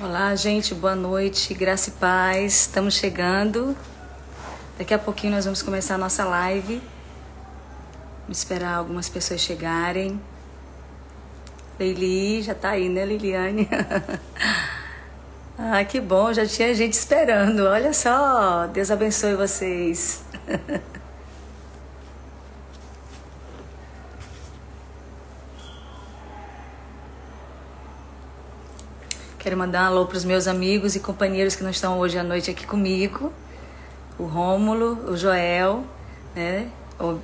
Olá, gente, boa noite, graça e paz. Estamos chegando. Daqui a pouquinho nós vamos começar a nossa live. Vamos esperar algumas pessoas chegarem. Leili, já tá aí, né, Liliane? ah, que bom, já tinha gente esperando. Olha só, Deus abençoe vocês. Quero mandar um alô para os meus amigos e companheiros que não estão hoje à noite aqui comigo. O Rômulo, o Joel, né?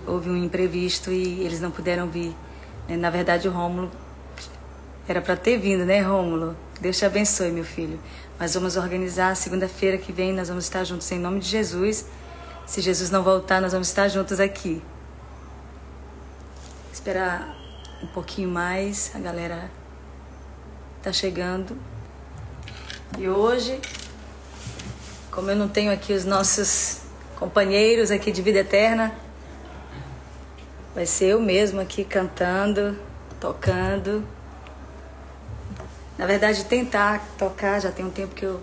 Houve um imprevisto e eles não puderam vir. Né? Na verdade, o Rômulo era para ter vindo, né, Rômulo? Deus te abençoe, meu filho. Mas vamos organizar segunda-feira que vem, nós vamos estar juntos em nome de Jesus. Se Jesus não voltar, nós vamos estar juntos aqui. Esperar um pouquinho mais, a galera tá chegando. E hoje, como eu não tenho aqui os nossos companheiros aqui de vida eterna, vai ser eu mesmo aqui cantando, tocando. Na verdade, tentar tocar, já tem um tempo que eu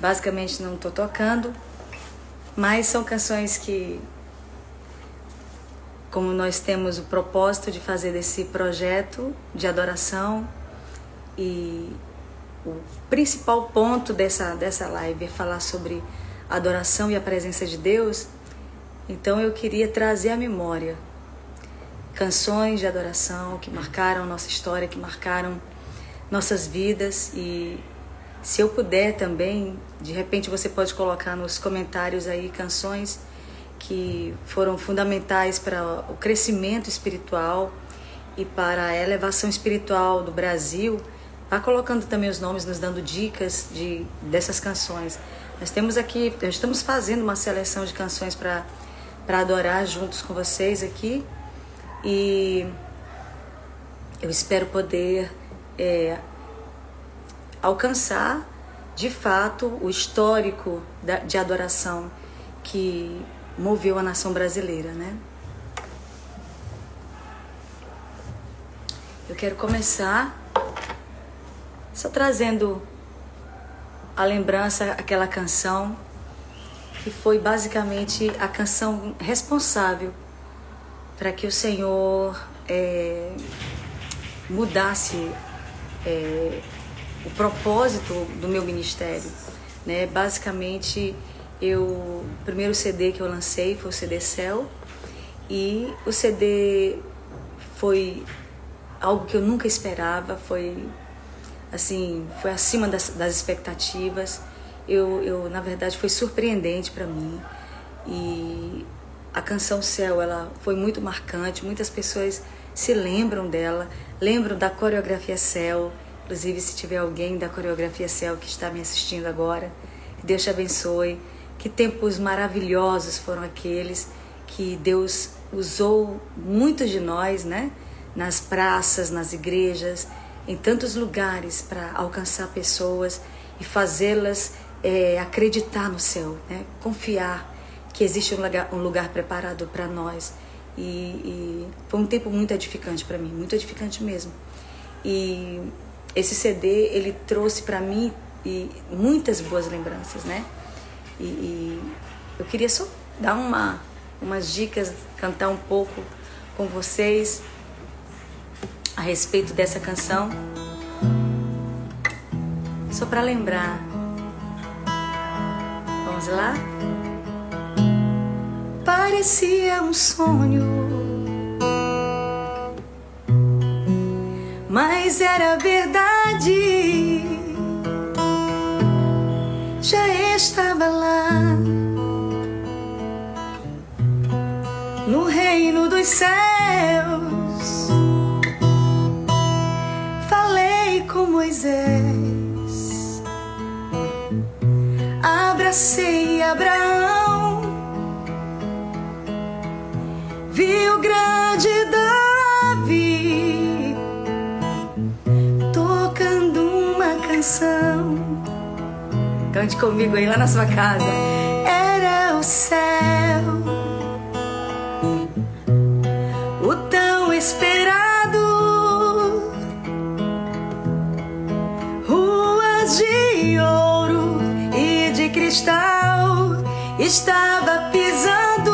basicamente não estou tocando, mas são canções que, como nós temos o propósito de fazer desse projeto de adoração e o principal ponto dessa, dessa live é falar sobre adoração e a presença de Deus, então eu queria trazer à memória canções de adoração que marcaram nossa história, que marcaram nossas vidas. E se eu puder também, de repente você pode colocar nos comentários aí canções que foram fundamentais para o crescimento espiritual e para a elevação espiritual do Brasil Vá colocando também os nomes, nos dando dicas de dessas canções. Nós temos aqui, estamos fazendo uma seleção de canções para para adorar juntos com vocês aqui e eu espero poder é, alcançar de fato o histórico da, de adoração que moveu a nação brasileira, né? Eu quero começar só trazendo a lembrança aquela canção que foi basicamente a canção responsável para que o Senhor é, mudasse é, o propósito do meu ministério. Né? Basicamente, eu, o primeiro CD que eu lancei foi o CD Céu e o CD foi algo que eu nunca esperava, foi assim, foi acima das, das expectativas. Eu, eu, na verdade, foi surpreendente para mim. E a canção Céu, ela foi muito marcante. Muitas pessoas se lembram dela, lembram da coreografia Céu. Inclusive, se tiver alguém da coreografia Céu que está me assistindo agora, Deus te abençoe. Que tempos maravilhosos foram aqueles que Deus usou muitos de nós, né? Nas praças, nas igrejas, em tantos lugares para alcançar pessoas e fazê-las é, acreditar no céu, né? confiar que existe um lugar, um lugar preparado para nós. E, e, foi um tempo muito edificante para mim, muito edificante mesmo. E esse CD ele trouxe para mim e muitas boas lembranças, né? E, e, eu queria só dar uma, umas dicas, cantar um pouco com vocês a respeito dessa canção. Só para lembrar. Vamos lá? Parecia um sonho, mas era verdade. Já estava lá no reino dos céus Abracei Abraão, vi o grande Davi tocando uma canção. Cante comigo aí lá na sua casa. Cristal estava pisando.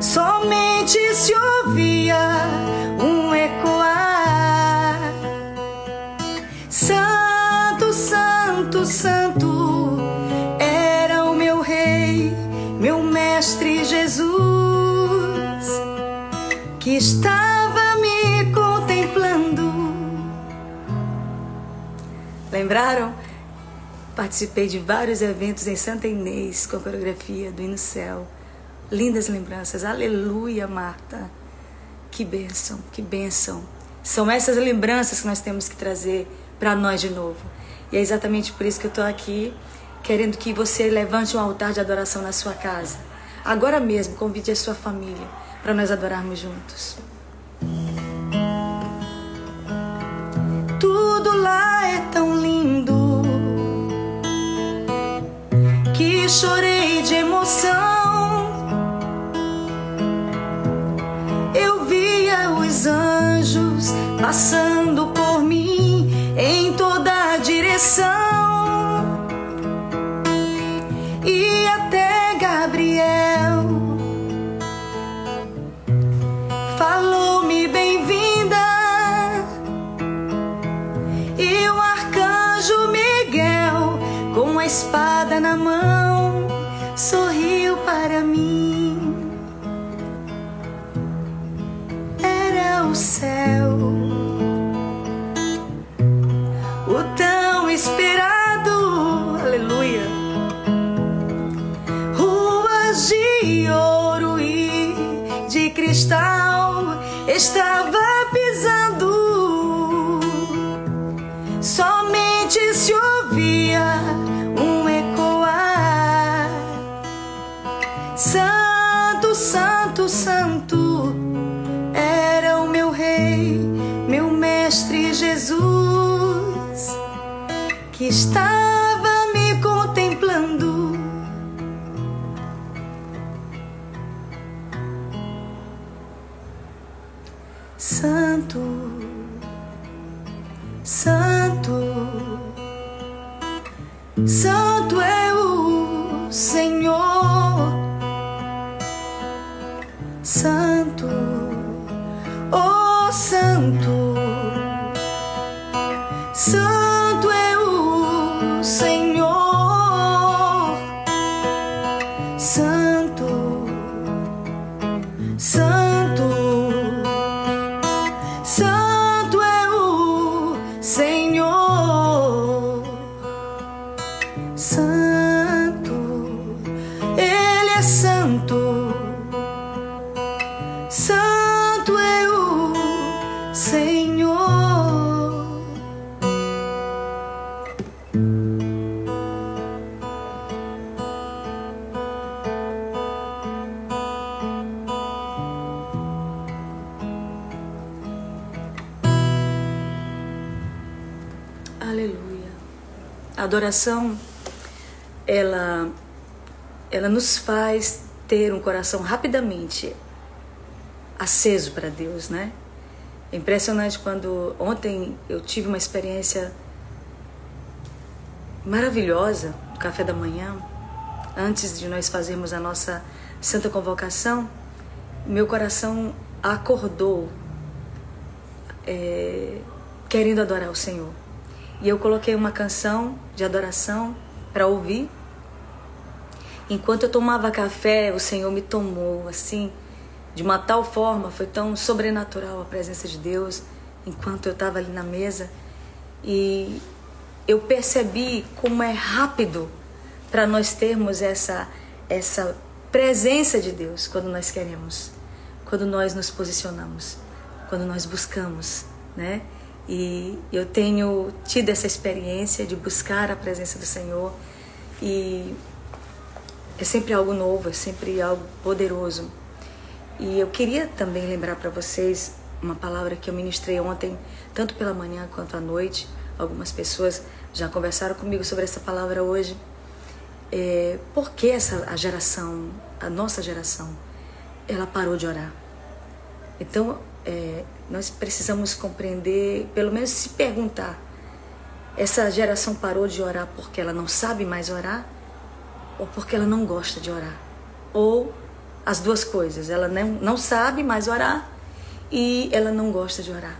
Somente se ouvia um ecoar. Santo, santo, santo era o meu rei, meu mestre Jesus, que estava me contemplando. Lembraram? Participei de vários eventos em Santa Inês com a coreografia do Hino Céu. Lindas lembranças. Aleluia, Marta. Que bênção, que bênção. São essas lembranças que nós temos que trazer para nós de novo. E é exatamente por isso que eu estou aqui, querendo que você levante um altar de adoração na sua casa. Agora mesmo, convide a sua família para nós adorarmos juntos. Anjos estava me contemplando. Santo, Santo, Santo adoração, ela, ela nos faz ter um coração rapidamente aceso para Deus, né? É impressionante quando ontem eu tive uma experiência maravilhosa no café da manhã, antes de nós fazermos a nossa santa convocação, meu coração acordou é, querendo adorar o Senhor. E eu coloquei uma canção de adoração para ouvir. Enquanto eu tomava café, o Senhor me tomou assim, de uma tal forma, foi tão sobrenatural a presença de Deus, enquanto eu estava ali na mesa. E eu percebi como é rápido para nós termos essa, essa presença de Deus quando nós queremos, quando nós nos posicionamos, quando nós buscamos, né? E eu tenho tido essa experiência de buscar a presença do Senhor e é sempre algo novo, é sempre algo poderoso. E eu queria também lembrar para vocês uma palavra que eu ministrei ontem, tanto pela manhã quanto à noite. Algumas pessoas já conversaram comigo sobre essa palavra hoje. É, por que essa a geração, a nossa geração, ela parou de orar? Então, é, nós precisamos compreender, pelo menos se perguntar, essa geração parou de orar porque ela não sabe mais orar ou porque ela não gosta de orar. Ou as duas coisas. Ela não, não sabe mais orar e ela não gosta de orar.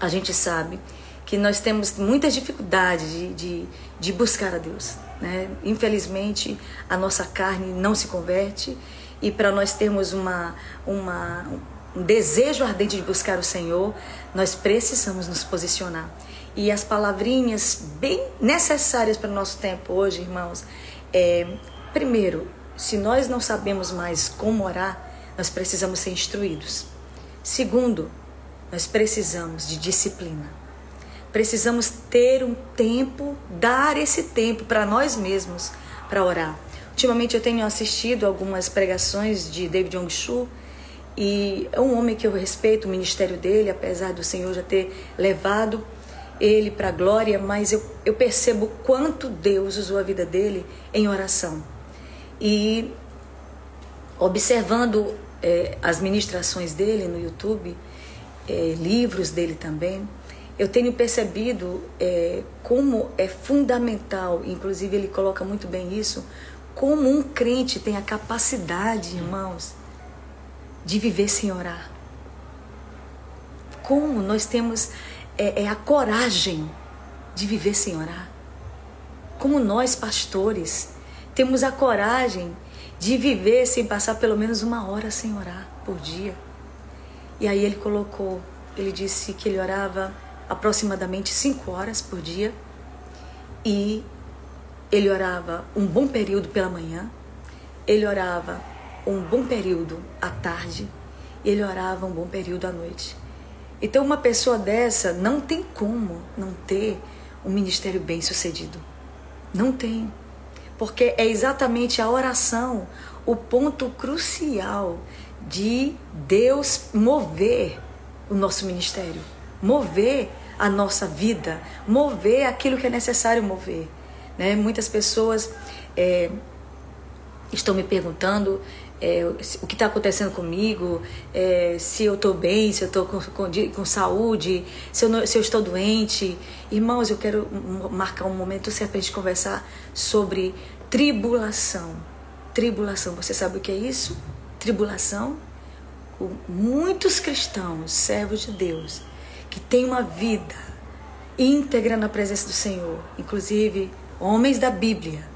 A gente sabe que nós temos muitas dificuldades de, de, de buscar a Deus. Né? Infelizmente, a nossa carne não se converte e para nós termos uma, uma, um desejo ardente de buscar o Senhor, nós precisamos nos posicionar. E as palavrinhas bem necessárias para o nosso tempo hoje, irmãos, é, primeiro, se nós não sabemos mais como orar, nós precisamos ser instruídos. Segundo, nós precisamos de disciplina. Precisamos ter um tempo, dar esse tempo para nós mesmos para orar. Ultimamente eu tenho assistido algumas pregações de David Jong-Shu e é um homem que eu respeito o ministério dele, apesar do Senhor já ter levado ele para a glória, mas eu, eu percebo quanto Deus usou a vida dele em oração. E observando é, as ministrações dele no YouTube, é, livros dele também, eu tenho percebido é, como é fundamental, inclusive ele coloca muito bem isso, como um crente tem a capacidade, irmãos, de viver sem orar. Como nós temos é, é a coragem de viver sem orar. Como nós, pastores, temos a coragem de viver sem passar pelo menos uma hora sem orar por dia. E aí ele colocou, ele disse que ele orava aproximadamente cinco horas por dia e ele orava um bom período pela manhã, ele orava um bom período à tarde e ele orava um bom período à noite. Então, uma pessoa dessa não tem como não ter um ministério bem sucedido. Não tem. Porque é exatamente a oração o ponto crucial de Deus mover o nosso ministério, mover a nossa vida, mover aquilo que é necessário mover. Né? Muitas pessoas é, estão me perguntando é, o que está acontecendo comigo, é, se eu estou bem, se eu estou com, com, com, saúde, se eu, não, se eu estou doente. Irmãos, eu quero marcar um momento certo para a gente conversar sobre tribulação. Tribulação, você sabe o que é isso? Tribulação? Muitos cristãos, servos de Deus, que têm uma vida íntegra na presença do Senhor, inclusive homens da Bíblia,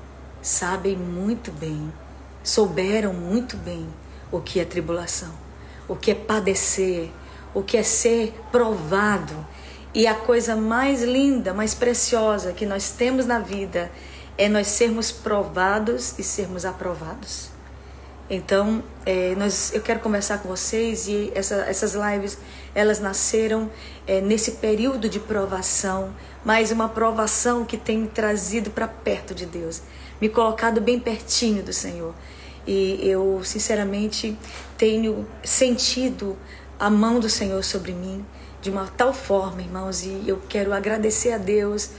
sabem muito bem souberam muito bem o que é tribulação, o que é padecer, o que é ser provado. E a coisa mais linda, mais preciosa que nós temos na vida é nós sermos provados e sermos aprovados. Então, é, nós, eu quero conversar com vocês e essa, essas lives elas nasceram é, nesse período de provação, mas uma provação que tem me trazido para perto de Deus, me colocado bem pertinho do Senhor. E eu, sinceramente, tenho sentido a mão do Senhor sobre mim de uma tal forma, irmãos, e eu quero agradecer a Deus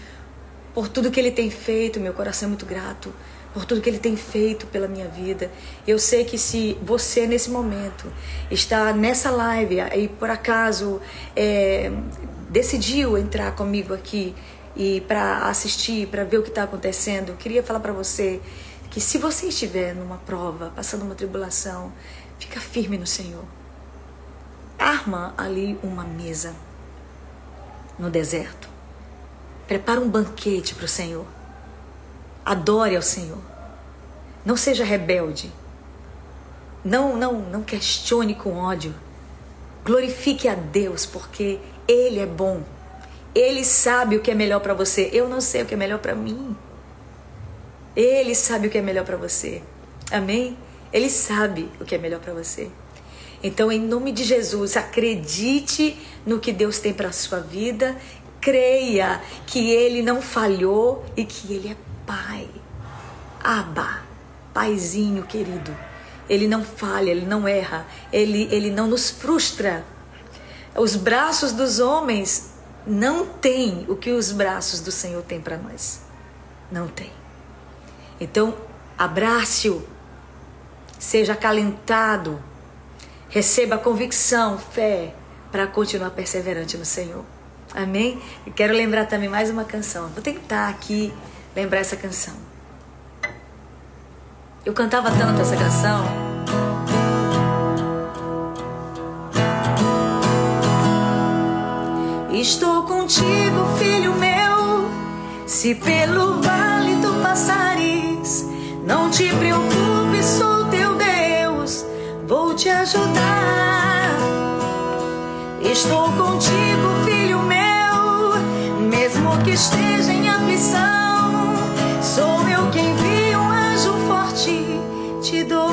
por tudo que Ele tem feito. Meu coração é muito grato por tudo que Ele tem feito pela minha vida. Eu sei que se você nesse momento está nessa live e por acaso é, decidiu entrar comigo aqui e para assistir, para ver o que está acontecendo, eu queria falar para você que se você estiver numa prova, passando uma tribulação, fica firme no Senhor. Arma ali uma mesa no deserto. Prepara um banquete para o Senhor. Adore ao Senhor. Não seja rebelde. Não, não, não questione com ódio. Glorifique a Deus porque ele é bom. Ele sabe o que é melhor para você. Eu não sei o que é melhor para mim. Ele sabe o que é melhor para você. Amém? Ele sabe o que é melhor para você. Então, em nome de Jesus, acredite no que Deus tem para sua vida, creia que Ele não falhou e que Ele é Pai. Aba, Paizinho querido. Ele não falha, Ele não erra, Ele, ele não nos frustra. Os braços dos homens não têm o que os braços do Senhor têm para nós. Não tem. Então, abrace-o, seja acalentado, receba convicção, fé, para continuar perseverante no Senhor. Amém? Eu quero lembrar também mais uma canção. Vou tentar aqui lembrar essa canção. Eu cantava tanto essa canção. Estou contigo, filho meu. Se pelo vale tu passares, não te preocupes, sou teu Deus. Vou te ajudar. Estou contigo, filho meu, mesmo que esteja em aflição. Sou eu quem vi um anjo forte, te dou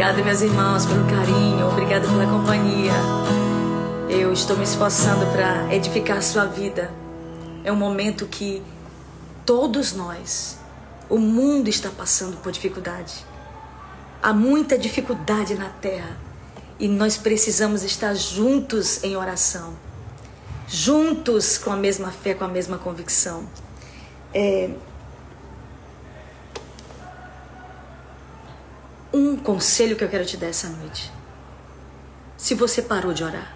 Obrigada, meus irmãos, pelo carinho. Obrigada pela companhia. Eu estou me esforçando para edificar a sua vida. É um momento que todos nós, o mundo está passando por dificuldade. Há muita dificuldade na terra e nós precisamos estar juntos em oração, juntos com a mesma fé, com a mesma convicção. É... Um conselho que eu quero te dar essa noite. Se você parou de orar,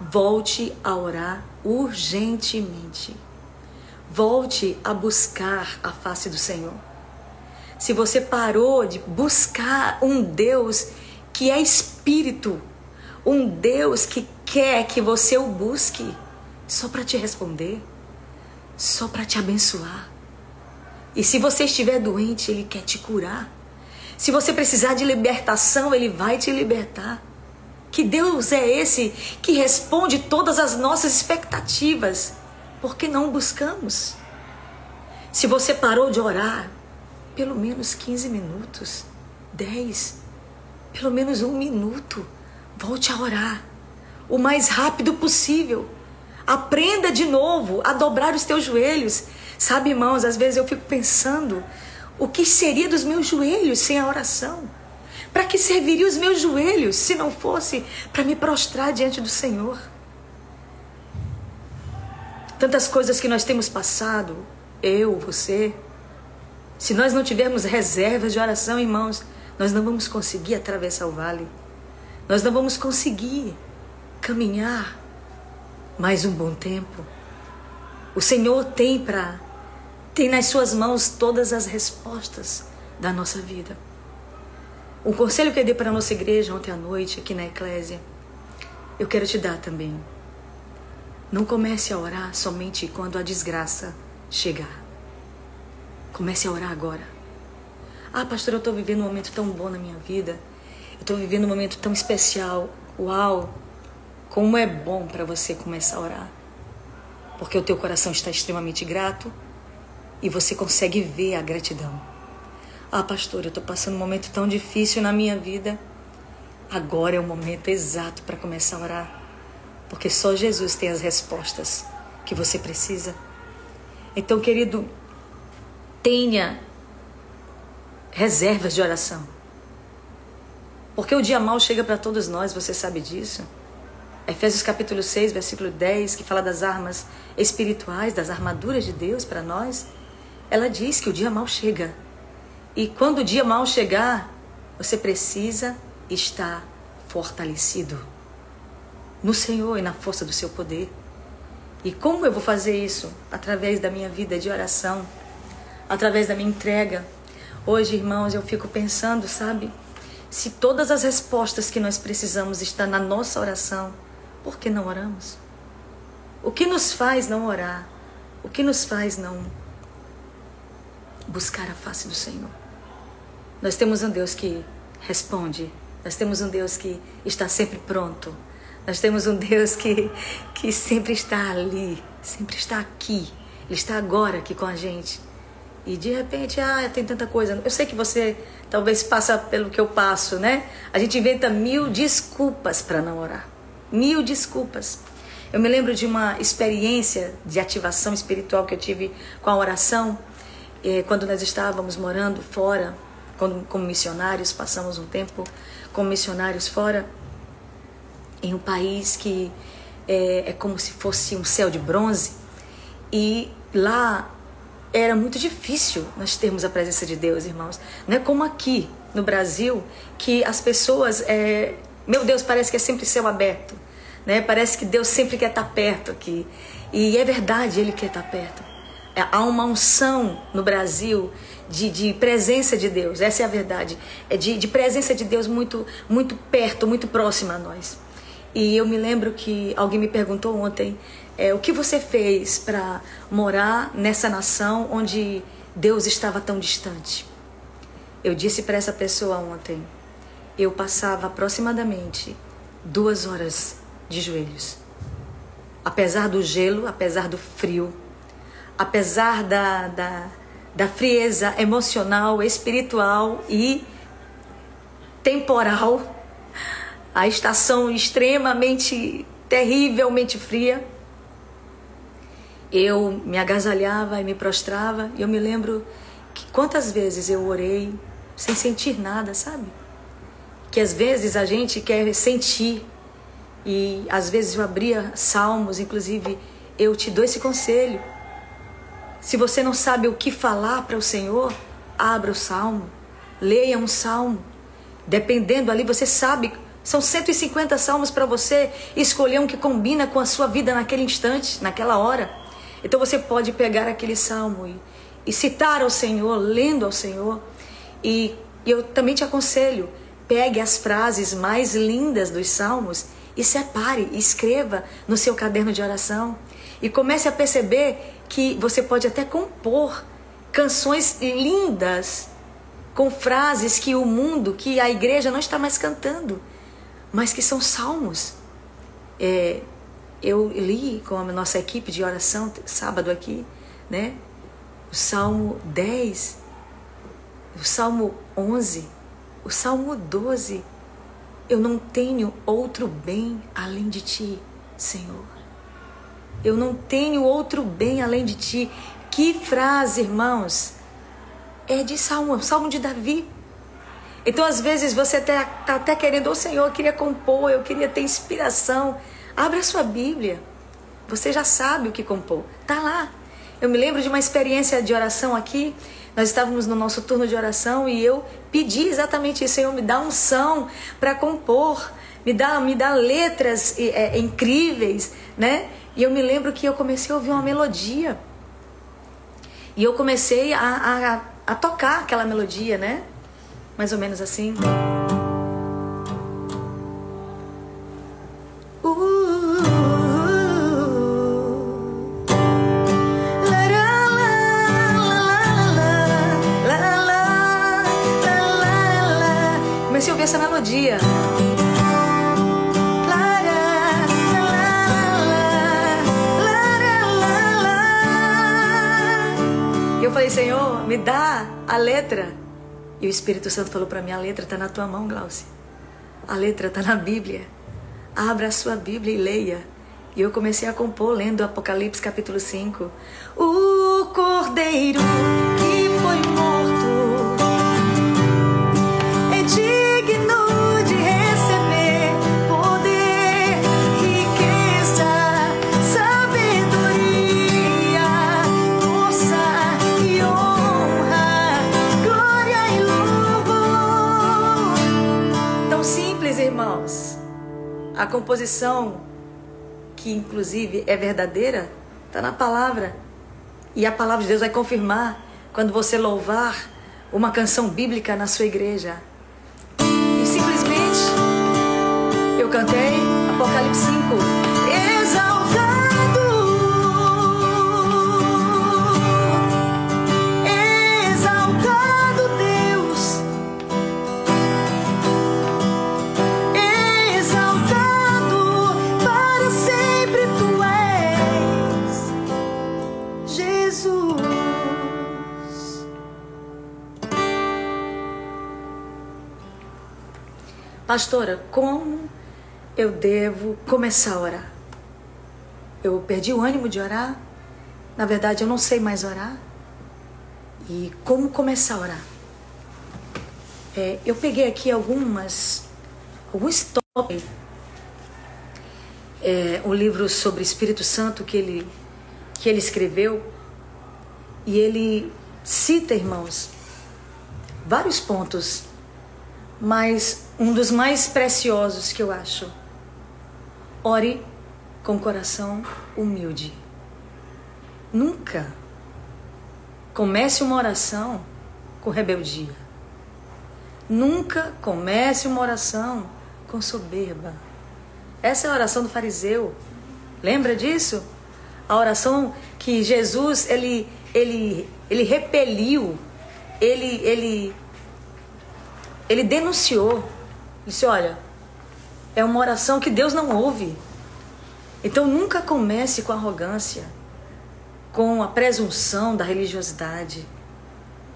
volte a orar urgentemente. Volte a buscar a face do Senhor. Se você parou de buscar um Deus que é espírito, um Deus que quer que você o busque só para te responder, só para te abençoar. E se você estiver doente, ele quer te curar. Se você precisar de libertação, ele vai te libertar. Que Deus é esse que responde todas as nossas expectativas? Por que não buscamos? Se você parou de orar, pelo menos 15 minutos, 10, pelo menos um minuto, volte a orar o mais rápido possível. Aprenda de novo a dobrar os teus joelhos. Sabe, irmãos, às vezes eu fico pensando o que seria dos meus joelhos sem a oração? Para que serviriam os meus joelhos se não fosse para me prostrar diante do Senhor? Tantas coisas que nós temos passado, eu, você. Se nós não tivermos reservas de oração, irmãos, nós não vamos conseguir atravessar o vale. Nós não vamos conseguir caminhar mais um bom tempo. O Senhor tem para tem nas suas mãos todas as respostas da nossa vida. Um conselho que eu dei para a nossa igreja ontem à noite, aqui na Eclésia, eu quero te dar também. Não comece a orar somente quando a desgraça chegar. Comece a orar agora. Ah, pastor, eu estou vivendo um momento tão bom na minha vida. Eu estou vivendo um momento tão especial. Uau! Como é bom para você começar a orar. Porque o teu coração está extremamente grato e você consegue ver a gratidão. Ah, pastor, eu estou passando um momento tão difícil na minha vida. Agora é o momento exato para começar a orar. Porque só Jesus tem as respostas que você precisa. Então, querido, tenha reservas de oração. Porque o dia mal chega para todos nós, você sabe disso. Efésios capítulo 6, versículo 10, que fala das armas espirituais, das armaduras de Deus para nós, ela diz que o dia mal chega. E quando o dia mal chegar, você precisa estar fortalecido no Senhor e na força do seu poder. E como eu vou fazer isso? Através da minha vida de oração, através da minha entrega. Hoje, irmãos, eu fico pensando, sabe? Se todas as respostas que nós precisamos estão na nossa oração, por que não oramos? O que nos faz não orar? O que nos faz não buscar a face do Senhor? Nós temos um Deus que responde, nós temos um Deus que está sempre pronto nós temos um Deus que, que sempre está ali, sempre está aqui. Ele está agora aqui com a gente. E de repente, ah, tem tanta coisa. Eu sei que você talvez passa pelo que eu passo, né? A gente inventa mil desculpas para não orar. Mil desculpas. Eu me lembro de uma experiência de ativação espiritual que eu tive com a oração, quando nós estávamos morando fora, quando, como missionários, passamos um tempo como missionários fora em um país que é, é como se fosse um céu de bronze e lá era muito difícil nós termos a presença de Deus, irmãos. Não é como aqui no Brasil que as pessoas, é, meu Deus, parece que é sempre céu aberto, né? Parece que Deus sempre quer estar perto aqui e é verdade, Ele quer estar perto. É, há uma unção no Brasil de, de, presença de Deus, essa é a verdade, é de, de presença de Deus muito, muito perto, muito próxima a nós. E eu me lembro que alguém me perguntou ontem é, o que você fez para morar nessa nação onde Deus estava tão distante. Eu disse para essa pessoa ontem, eu passava aproximadamente duas horas de joelhos. Apesar do gelo, apesar do frio, apesar da, da, da frieza emocional, espiritual e temporal a estação extremamente, terrivelmente fria, eu me agasalhava e me prostrava. E eu me lembro que quantas vezes eu orei sem sentir nada, sabe? Que às vezes a gente quer sentir. E às vezes eu abria salmos, inclusive eu te dou esse conselho. Se você não sabe o que falar para o Senhor, abra o salmo, leia um salmo. Dependendo ali, você sabe são 150 salmos para você escolher um que combina com a sua vida naquele instante, naquela hora. Então você pode pegar aquele salmo e, e citar ao Senhor, lendo ao Senhor. E, e eu também te aconselho, pegue as frases mais lindas dos salmos e separe, escreva no seu caderno de oração. E comece a perceber que você pode até compor canções lindas com frases que o mundo, que a igreja não está mais cantando mas que são salmos. É, eu li com a nossa equipe de oração sábado aqui, né? O Salmo 10, o Salmo 11, o Salmo 12. Eu não tenho outro bem além de ti, Senhor. Eu não tenho outro bem além de ti. Que frase, irmãos! É de Salmo, Salmo de Davi. Então, às vezes, você está tá até querendo, ô oh, Senhor, eu queria compor, eu queria ter inspiração. Abra a sua Bíblia. Você já sabe o que compor. Tá lá. Eu me lembro de uma experiência de oração aqui. Nós estávamos no nosso turno de oração e eu pedi exatamente isso, Senhor, me dá unção para compor, me dá, me dá letras é, incríveis, né? E eu me lembro que eu comecei a ouvir uma melodia. E eu comecei a, a, a tocar aquela melodia, né? mais ou menos assim. Dá a letra. E o Espírito Santo falou para mim: a letra está na tua mão, Glaucia. A letra está na Bíblia. Abra a sua Bíblia e leia. E eu comecei a compor lendo Apocalipse capítulo 5. O cordeiro que foi morto A composição que inclusive é verdadeira, está na palavra. E a palavra de Deus vai confirmar quando você louvar uma canção bíblica na sua igreja. E simplesmente eu cantei Apocalipse 5. Pastora, como eu devo começar a orar? Eu perdi o ânimo de orar. Na verdade, eu não sei mais orar. E como começar a orar? É, eu peguei aqui algumas, alguns tópicos. É, um livro sobre Espírito Santo que ele, que ele escreveu. E ele cita, irmãos, vários pontos mas um dos mais preciosos que eu acho. Ore com coração humilde. Nunca comece uma oração com rebeldia. Nunca comece uma oração com soberba. Essa é a oração do fariseu. Lembra disso? A oração que Jesus ele ele ele repeliu, ele ele ele denunciou. Disse: Olha, é uma oração que Deus não ouve. Então nunca comece com arrogância, com a presunção da religiosidade.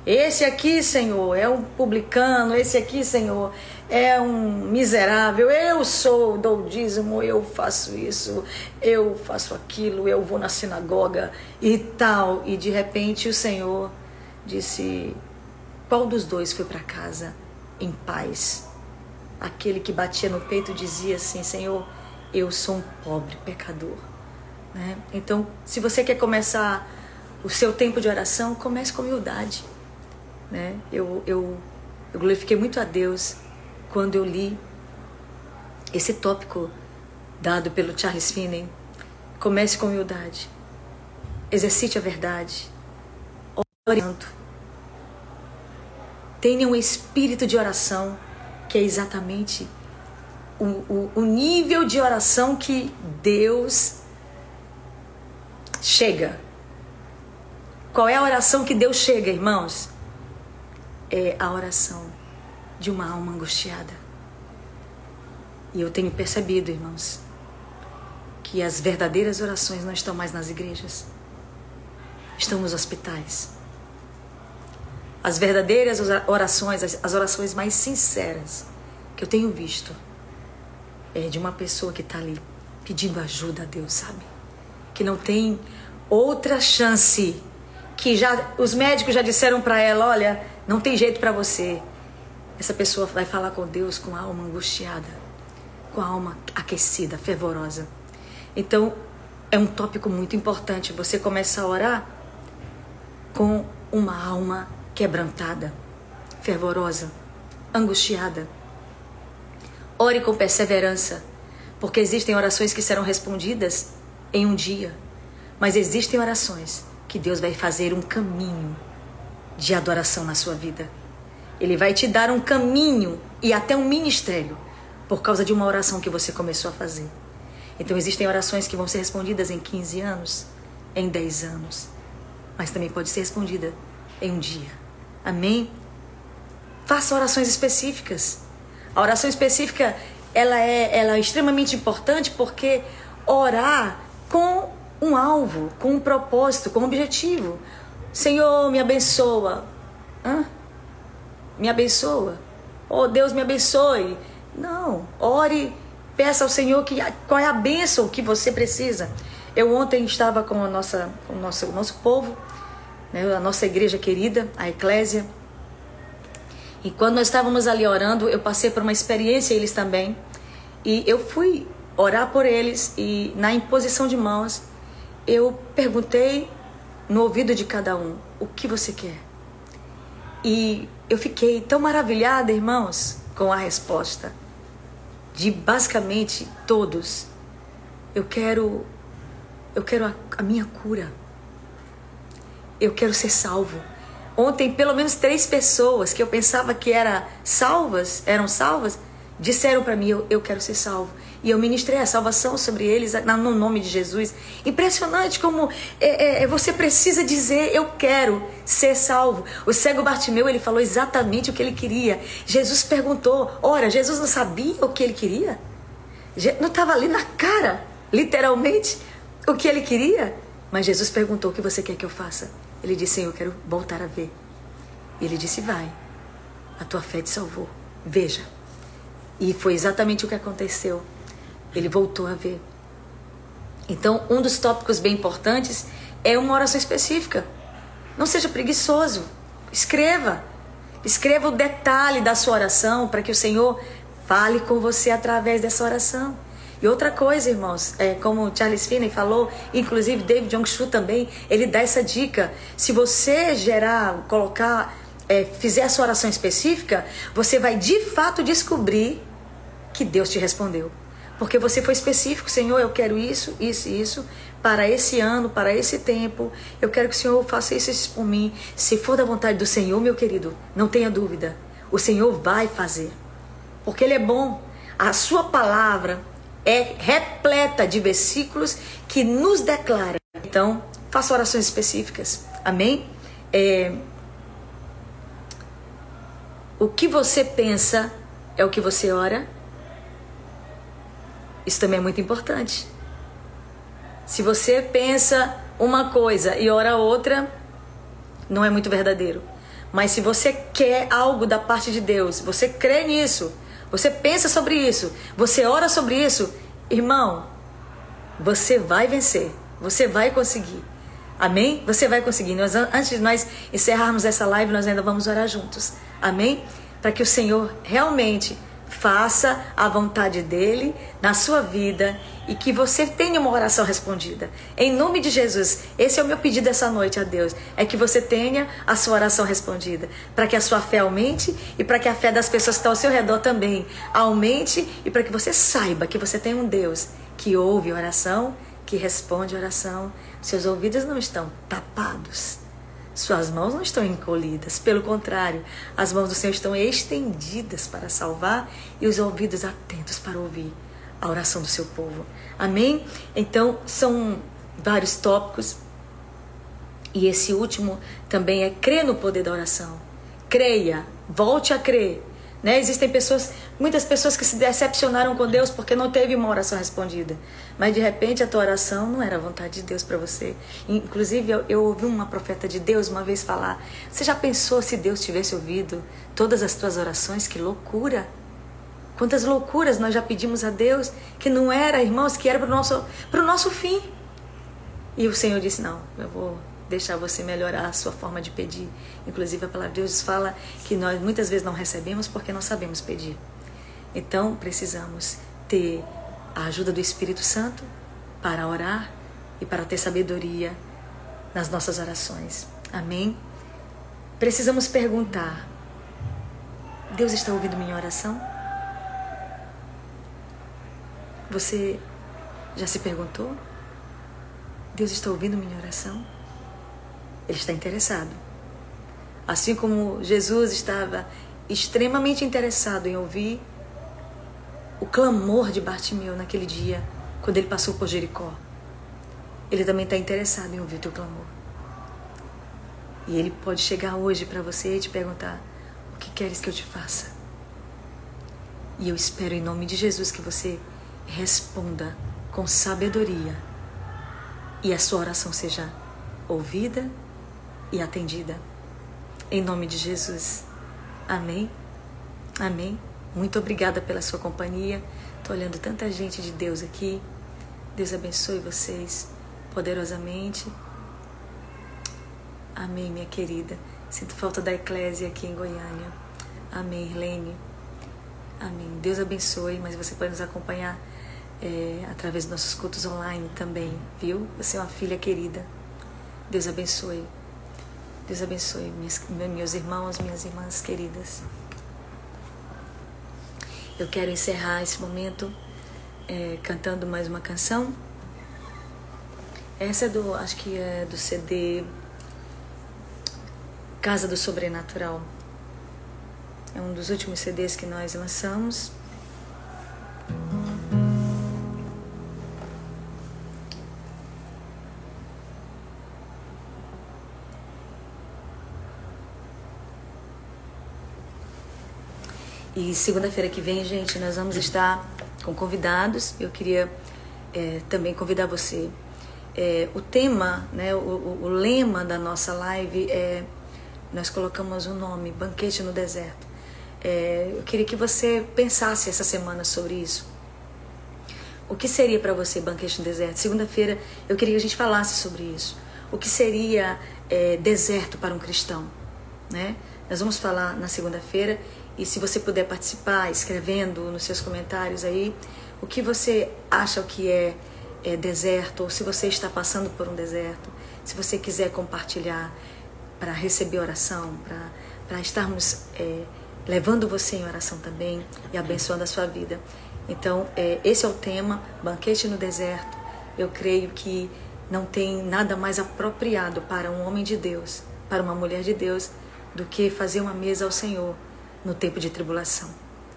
Esse aqui, Senhor, é um publicano, esse aqui, Senhor, é um miserável. Eu sou, dou dízimo, eu faço isso, eu faço aquilo, eu vou na sinagoga e tal. E de repente o Senhor disse: Qual dos dois foi para casa? Em paz. Aquele que batia no peito dizia assim: Senhor, eu sou um pobre pecador. Né? Então, se você quer começar o seu tempo de oração, comece com humildade. Né? Eu, eu, eu glorifiquei muito a Deus quando eu li esse tópico dado pelo Charles Finney. Comece com humildade. Exercite a verdade. Orando Tenha um espírito de oração, que é exatamente o, o, o nível de oração que Deus chega. Qual é a oração que Deus chega, irmãos? É a oração de uma alma angustiada. E eu tenho percebido, irmãos, que as verdadeiras orações não estão mais nas igrejas, estão nos hospitais. As verdadeiras orações, as orações mais sinceras que eu tenho visto é de uma pessoa que está ali pedindo ajuda a Deus, sabe? Que não tem outra chance, que já os médicos já disseram para ela, olha, não tem jeito para você. Essa pessoa vai falar com Deus com a alma angustiada, com a alma aquecida, fervorosa. Então, é um tópico muito importante você começar a orar com uma alma quebrantada, fervorosa, angustiada. Ore com perseverança, porque existem orações que serão respondidas em um dia, mas existem orações que Deus vai fazer um caminho de adoração na sua vida. Ele vai te dar um caminho e até um ministério por causa de uma oração que você começou a fazer. Então existem orações que vão ser respondidas em 15 anos, em 10 anos, mas também pode ser respondida em um dia. Amém? Faça orações específicas. A oração específica ela é, ela é extremamente importante porque orar com um alvo, com um propósito, com um objetivo. Senhor, me abençoa. Hã? Me abençoa. Oh, Deus me abençoe. Não, ore, peça ao Senhor que, qual é a bênção que você precisa. Eu ontem estava com, a nossa, com o nosso, o nosso povo, né, a nossa igreja querida, a Eclésia. E quando nós estávamos ali orando, eu passei por uma experiência, eles também. E eu fui orar por eles e na imposição de mãos, eu perguntei no ouvido de cada um: o que você quer? E eu fiquei tão maravilhada, irmãos, com a resposta de basicamente todos. Eu quero eu quero a, a minha cura. Eu quero ser salvo. Ontem, pelo menos três pessoas que eu pensava que era salvas, eram salvas, disseram para mim: eu, eu quero ser salvo. E eu ministrei a salvação sobre eles no nome de Jesus. Impressionante como é, é, você precisa dizer: Eu quero ser salvo. O cego Bartimeu ele falou exatamente o que ele queria. Jesus perguntou: Ora, Jesus não sabia o que ele queria? Não estava ali na cara, literalmente, o que ele queria? Mas Jesus perguntou: O que você quer que eu faça? Ele disse: Senhor, eu quero voltar a ver. E ele disse: Vai, a tua fé te salvou. Veja. E foi exatamente o que aconteceu. Ele voltou a ver. Então, um dos tópicos bem importantes é uma oração específica. Não seja preguiçoso. Escreva. Escreva o detalhe da sua oração para que o Senhor fale com você através dessa oração. E outra coisa, irmãos, é, como Charles Finney falou, inclusive David Jong-Shu também, ele dá essa dica. Se você gerar, colocar, é, fizer a sua oração específica, você vai de fato descobrir que Deus te respondeu. Porque você foi específico, Senhor, eu quero isso, isso e isso para esse ano, para esse tempo. Eu quero que o Senhor faça isso, isso por mim. Se for da vontade do Senhor, meu querido, não tenha dúvida. O Senhor vai fazer. Porque Ele é bom. A sua palavra é repleta de versículos que nos declara. Então, faça orações específicas. Amém? É... O que você pensa é o que você ora. Isso também é muito importante. Se você pensa uma coisa e ora outra, não é muito verdadeiro. Mas se você quer algo da parte de Deus, você crê nisso, você pensa sobre isso, você ora sobre isso, irmão, você vai vencer, você vai conseguir. Amém? Você vai conseguir. Nós, antes de nós encerrarmos essa live, nós ainda vamos orar juntos. Amém? Para que o Senhor realmente faça a vontade dele na sua vida e que você tenha uma oração respondida. Em nome de Jesus, esse é o meu pedido essa noite a Deus, é que você tenha a sua oração respondida, para que a sua fé aumente e para que a fé das pessoas que estão ao seu redor também aumente e para que você saiba que você tem um Deus que ouve oração, que responde oração. Seus ouvidos não estão tapados suas mãos não estão encolhidas, pelo contrário, as mãos do Senhor estão estendidas para salvar e os ouvidos atentos para ouvir a oração do seu povo. Amém? Então, são vários tópicos. E esse último também é crer no poder da oração. Creia, volte a crer. Né? Existem pessoas, muitas pessoas que se decepcionaram com Deus porque não teve uma oração respondida. Mas de repente a tua oração não era a vontade de Deus para você. Inclusive, eu, eu, ouvi uma profeta de Deus uma vez falar: Você já pensou se Deus tivesse ouvido todas as tuas orações? Que loucura! Quantas loucuras nós já pedimos a Deus que não era, irmãos, que era para o nosso, nosso fim. E o Senhor disse: Não, eu vou deixar você melhorar a sua forma de pedir. Inclusive, a palavra de Deus fala que nós muitas vezes não recebemos porque não sabemos pedir. Então, precisamos ter a ajuda do Espírito Santo para orar e para ter sabedoria nas nossas orações. Amém? Precisamos perguntar: Deus está ouvindo minha oração? Você já se perguntou? Deus está ouvindo minha oração? Ele está interessado. Assim como Jesus estava extremamente interessado em ouvir o clamor de Bartimeu naquele dia, quando ele passou por Jericó. Ele também está interessado em ouvir o teu clamor. E ele pode chegar hoje para você e te perguntar: O que queres que eu te faça? E eu espero em nome de Jesus que você responda com sabedoria e a sua oração seja ouvida e atendida. em nome de Jesus. Amém. Amém. Muito obrigada pela sua companhia. Estou olhando tanta gente de Deus aqui. Deus abençoe vocês poderosamente. Amém, minha querida. Sinto falta da eclésia aqui em Goiânia. Amém, Helene. Amém. Deus abençoe, mas você pode nos acompanhar é, através dos nossos cultos online também, viu? Você é uma filha querida. Deus abençoe. Deus abençoe minhas, meus irmãos, minhas irmãs queridas. Eu quero encerrar esse momento é, cantando mais uma canção. Essa é do, acho que é do CD Casa do Sobrenatural. É um dos últimos CDs que nós lançamos. E segunda-feira que vem, gente, nós vamos estar com convidados. Eu queria é, também convidar você. É, o tema, né, o, o, o lema da nossa live é nós colocamos o um nome, Banquete no Deserto. É, eu queria que você pensasse essa semana sobre isso. O que seria para você Banquete no Deserto? Segunda-feira eu queria que a gente falasse sobre isso. O que seria é, deserto para um cristão? Né? Nós vamos falar na segunda-feira e se você puder participar escrevendo nos seus comentários aí o que você acha que é, é deserto ou se você está passando por um deserto, se você quiser compartilhar para receber oração, para estarmos é, levando você em oração também e abençoando a sua vida. Então, é, esse é o tema, banquete no deserto. Eu creio que não tem nada mais apropriado para um homem de Deus, para uma mulher de Deus, do que fazer uma mesa ao Senhor no tempo de tribulação.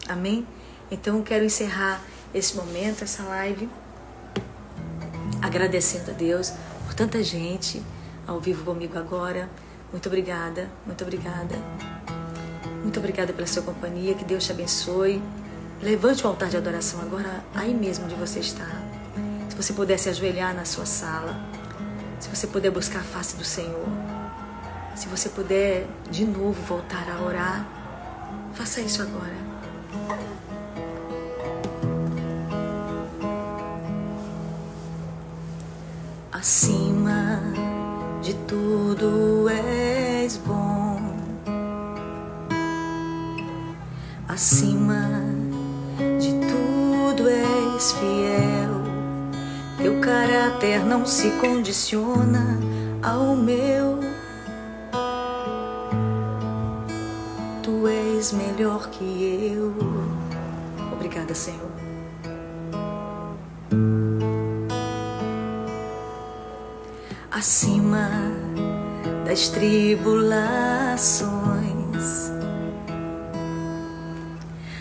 Amém? Então, eu quero encerrar esse momento, essa live, agradecendo a Deus por tanta gente ao vivo comigo agora muito obrigada, muito obrigada. Muito obrigada pela sua companhia. Que Deus te abençoe. Levante o altar de adoração agora, aí mesmo onde você está. Se você puder se ajoelhar na sua sala, se você puder buscar a face do Senhor, se você puder de novo voltar a orar, faça isso agora. Acima de tudo és bom, acima de tudo és fiel. Teu caráter não se condiciona ao meu. Melhor que eu. Obrigada, Senhor. acima das tribulações,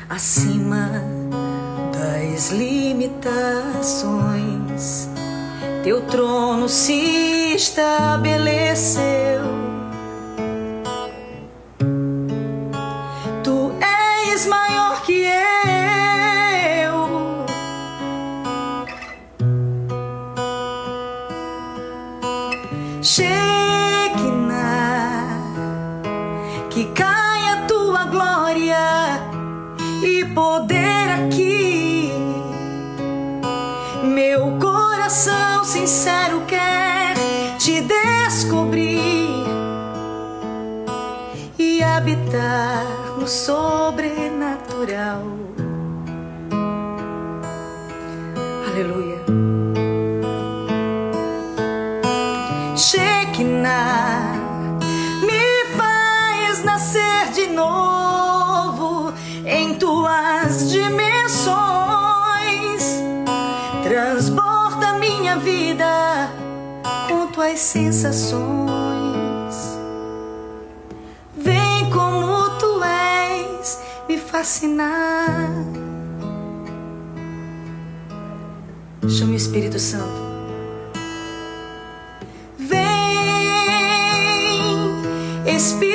acima das limitações. Teu trono se estabeleceu Chame o Espírito Santo. Vem, Espírito,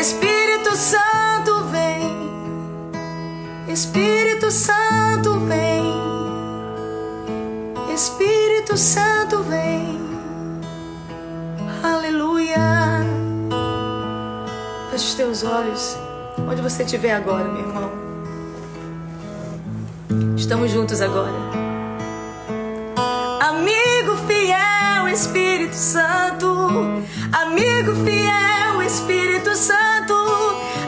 Espírito Santo vem. Espírito Santo vem. Espírito Santo vem. Aleluia. Feche os teus olhos. Onde você estiver agora, meu irmão. Estamos juntos agora. Espírito Santo. Amigo fiel, Espírito Santo.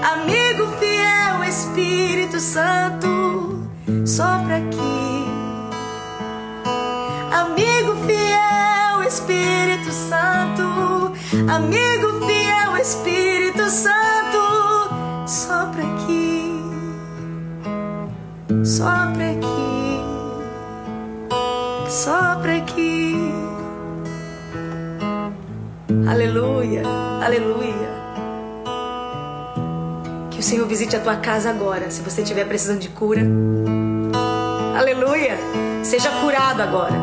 Amigo fiel, Espírito Santo. Sopra aqui. Amigo fiel, Espírito Santo. Amigo fiel, Espírito Santo. Sopra aqui. Sopra aqui. Sopra aqui. Aleluia. Aleluia. Que o Senhor visite a tua casa agora, se você estiver precisando de cura. Aleluia. Seja curado agora.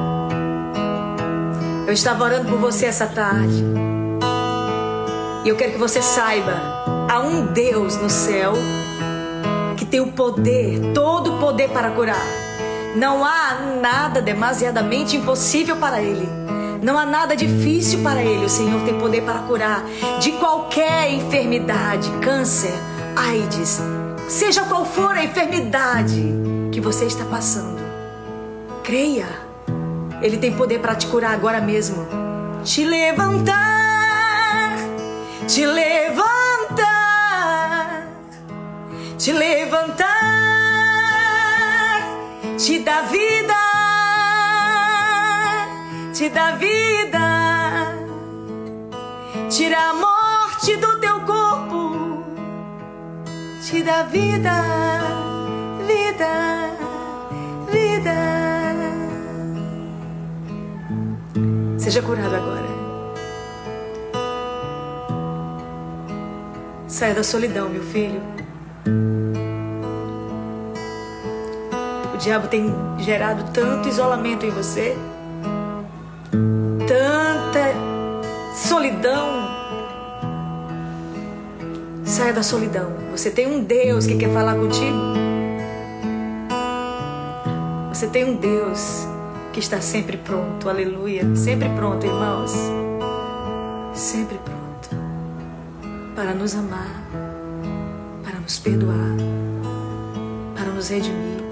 Eu estava orando por você essa tarde. E eu quero que você saiba: há um Deus no céu que tem o poder, todo o poder para curar. Não há nada demasiadamente impossível para Ele. Não há nada difícil para Ele. O Senhor tem poder para curar de qualquer enfermidade, câncer, AIDS, seja qual for a enfermidade que você está passando. Creia. Ele tem poder para te curar agora mesmo. Te levantar, te levantar, te levantar, te dá vida, te dá vida, tira a morte do teu corpo, te dá vida, vida, vida. Seja curado agora. Saia da solidão, meu filho. O diabo tem gerado tanto isolamento em você, tanta solidão. Saia da solidão. Você tem um Deus que quer falar contigo. Você tem um Deus que está sempre pronto, aleluia. Sempre pronto, irmãos. Sempre pronto para nos amar, para nos perdoar, para nos redimir.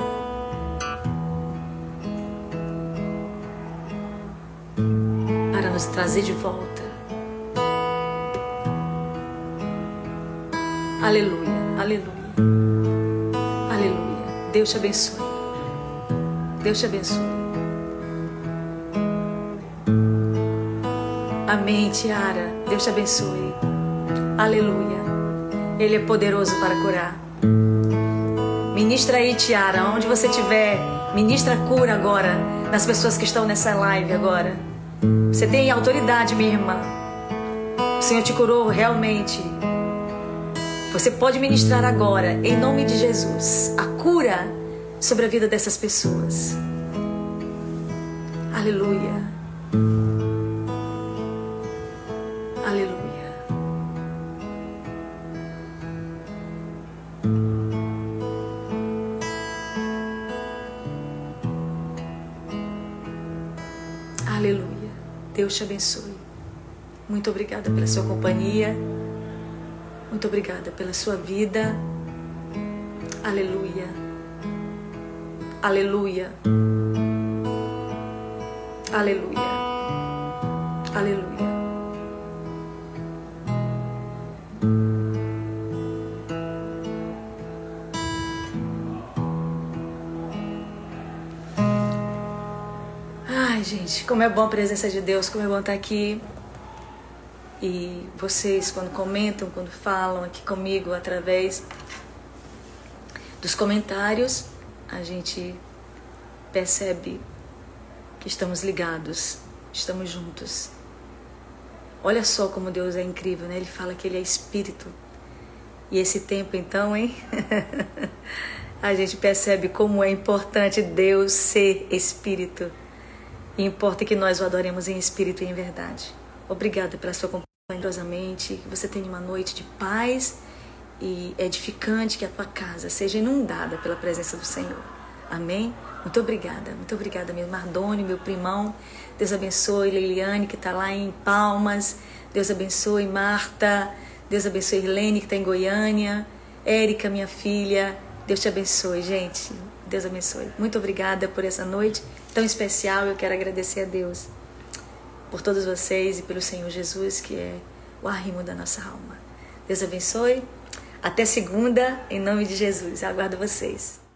Nos trazer de volta. Aleluia, aleluia, aleluia. Deus te abençoe. Deus te abençoe. Amém, Tiara. Deus te abençoe. Aleluia. Ele é poderoso para curar. Ministra aí, Tiara, onde você estiver. Ministra cura agora nas pessoas que estão nessa live agora. Você tem autoridade, minha irmã. O Senhor te curou realmente. Você pode ministrar agora, em nome de Jesus, a cura sobre a vida dessas pessoas. Aleluia. Deus te abençoe. Muito obrigada pela sua companhia. Muito obrigada pela sua vida. Aleluia. Aleluia. Aleluia. Aleluia. Gente, como é bom a presença de Deus, como é bom estar aqui. E vocês, quando comentam, quando falam aqui comigo através dos comentários, a gente percebe que estamos ligados, estamos juntos. Olha só como Deus é incrível, né? Ele fala que Ele é Espírito. E esse tempo, então, hein? a gente percebe como é importante Deus ser Espírito. E importa que nós o adoremos em espírito e em verdade. Obrigada pela sua companhia que você tenha uma noite de paz e edificante, que a tua casa seja inundada pela presença do Senhor. Amém? Muito obrigada, muito obrigada meu Mardoni, meu primão. Deus abençoe Leiliane, que está lá em Palmas. Deus abençoe Marta. Deus abençoe Irlene, que está em Goiânia. Érica, minha filha. Deus te abençoe, gente. Deus abençoe. Muito obrigada por essa noite tão especial. Eu quero agradecer a Deus por todos vocês e pelo Senhor Jesus, que é o arrimo da nossa alma. Deus abençoe. Até segunda, em nome de Jesus. Aguardo vocês.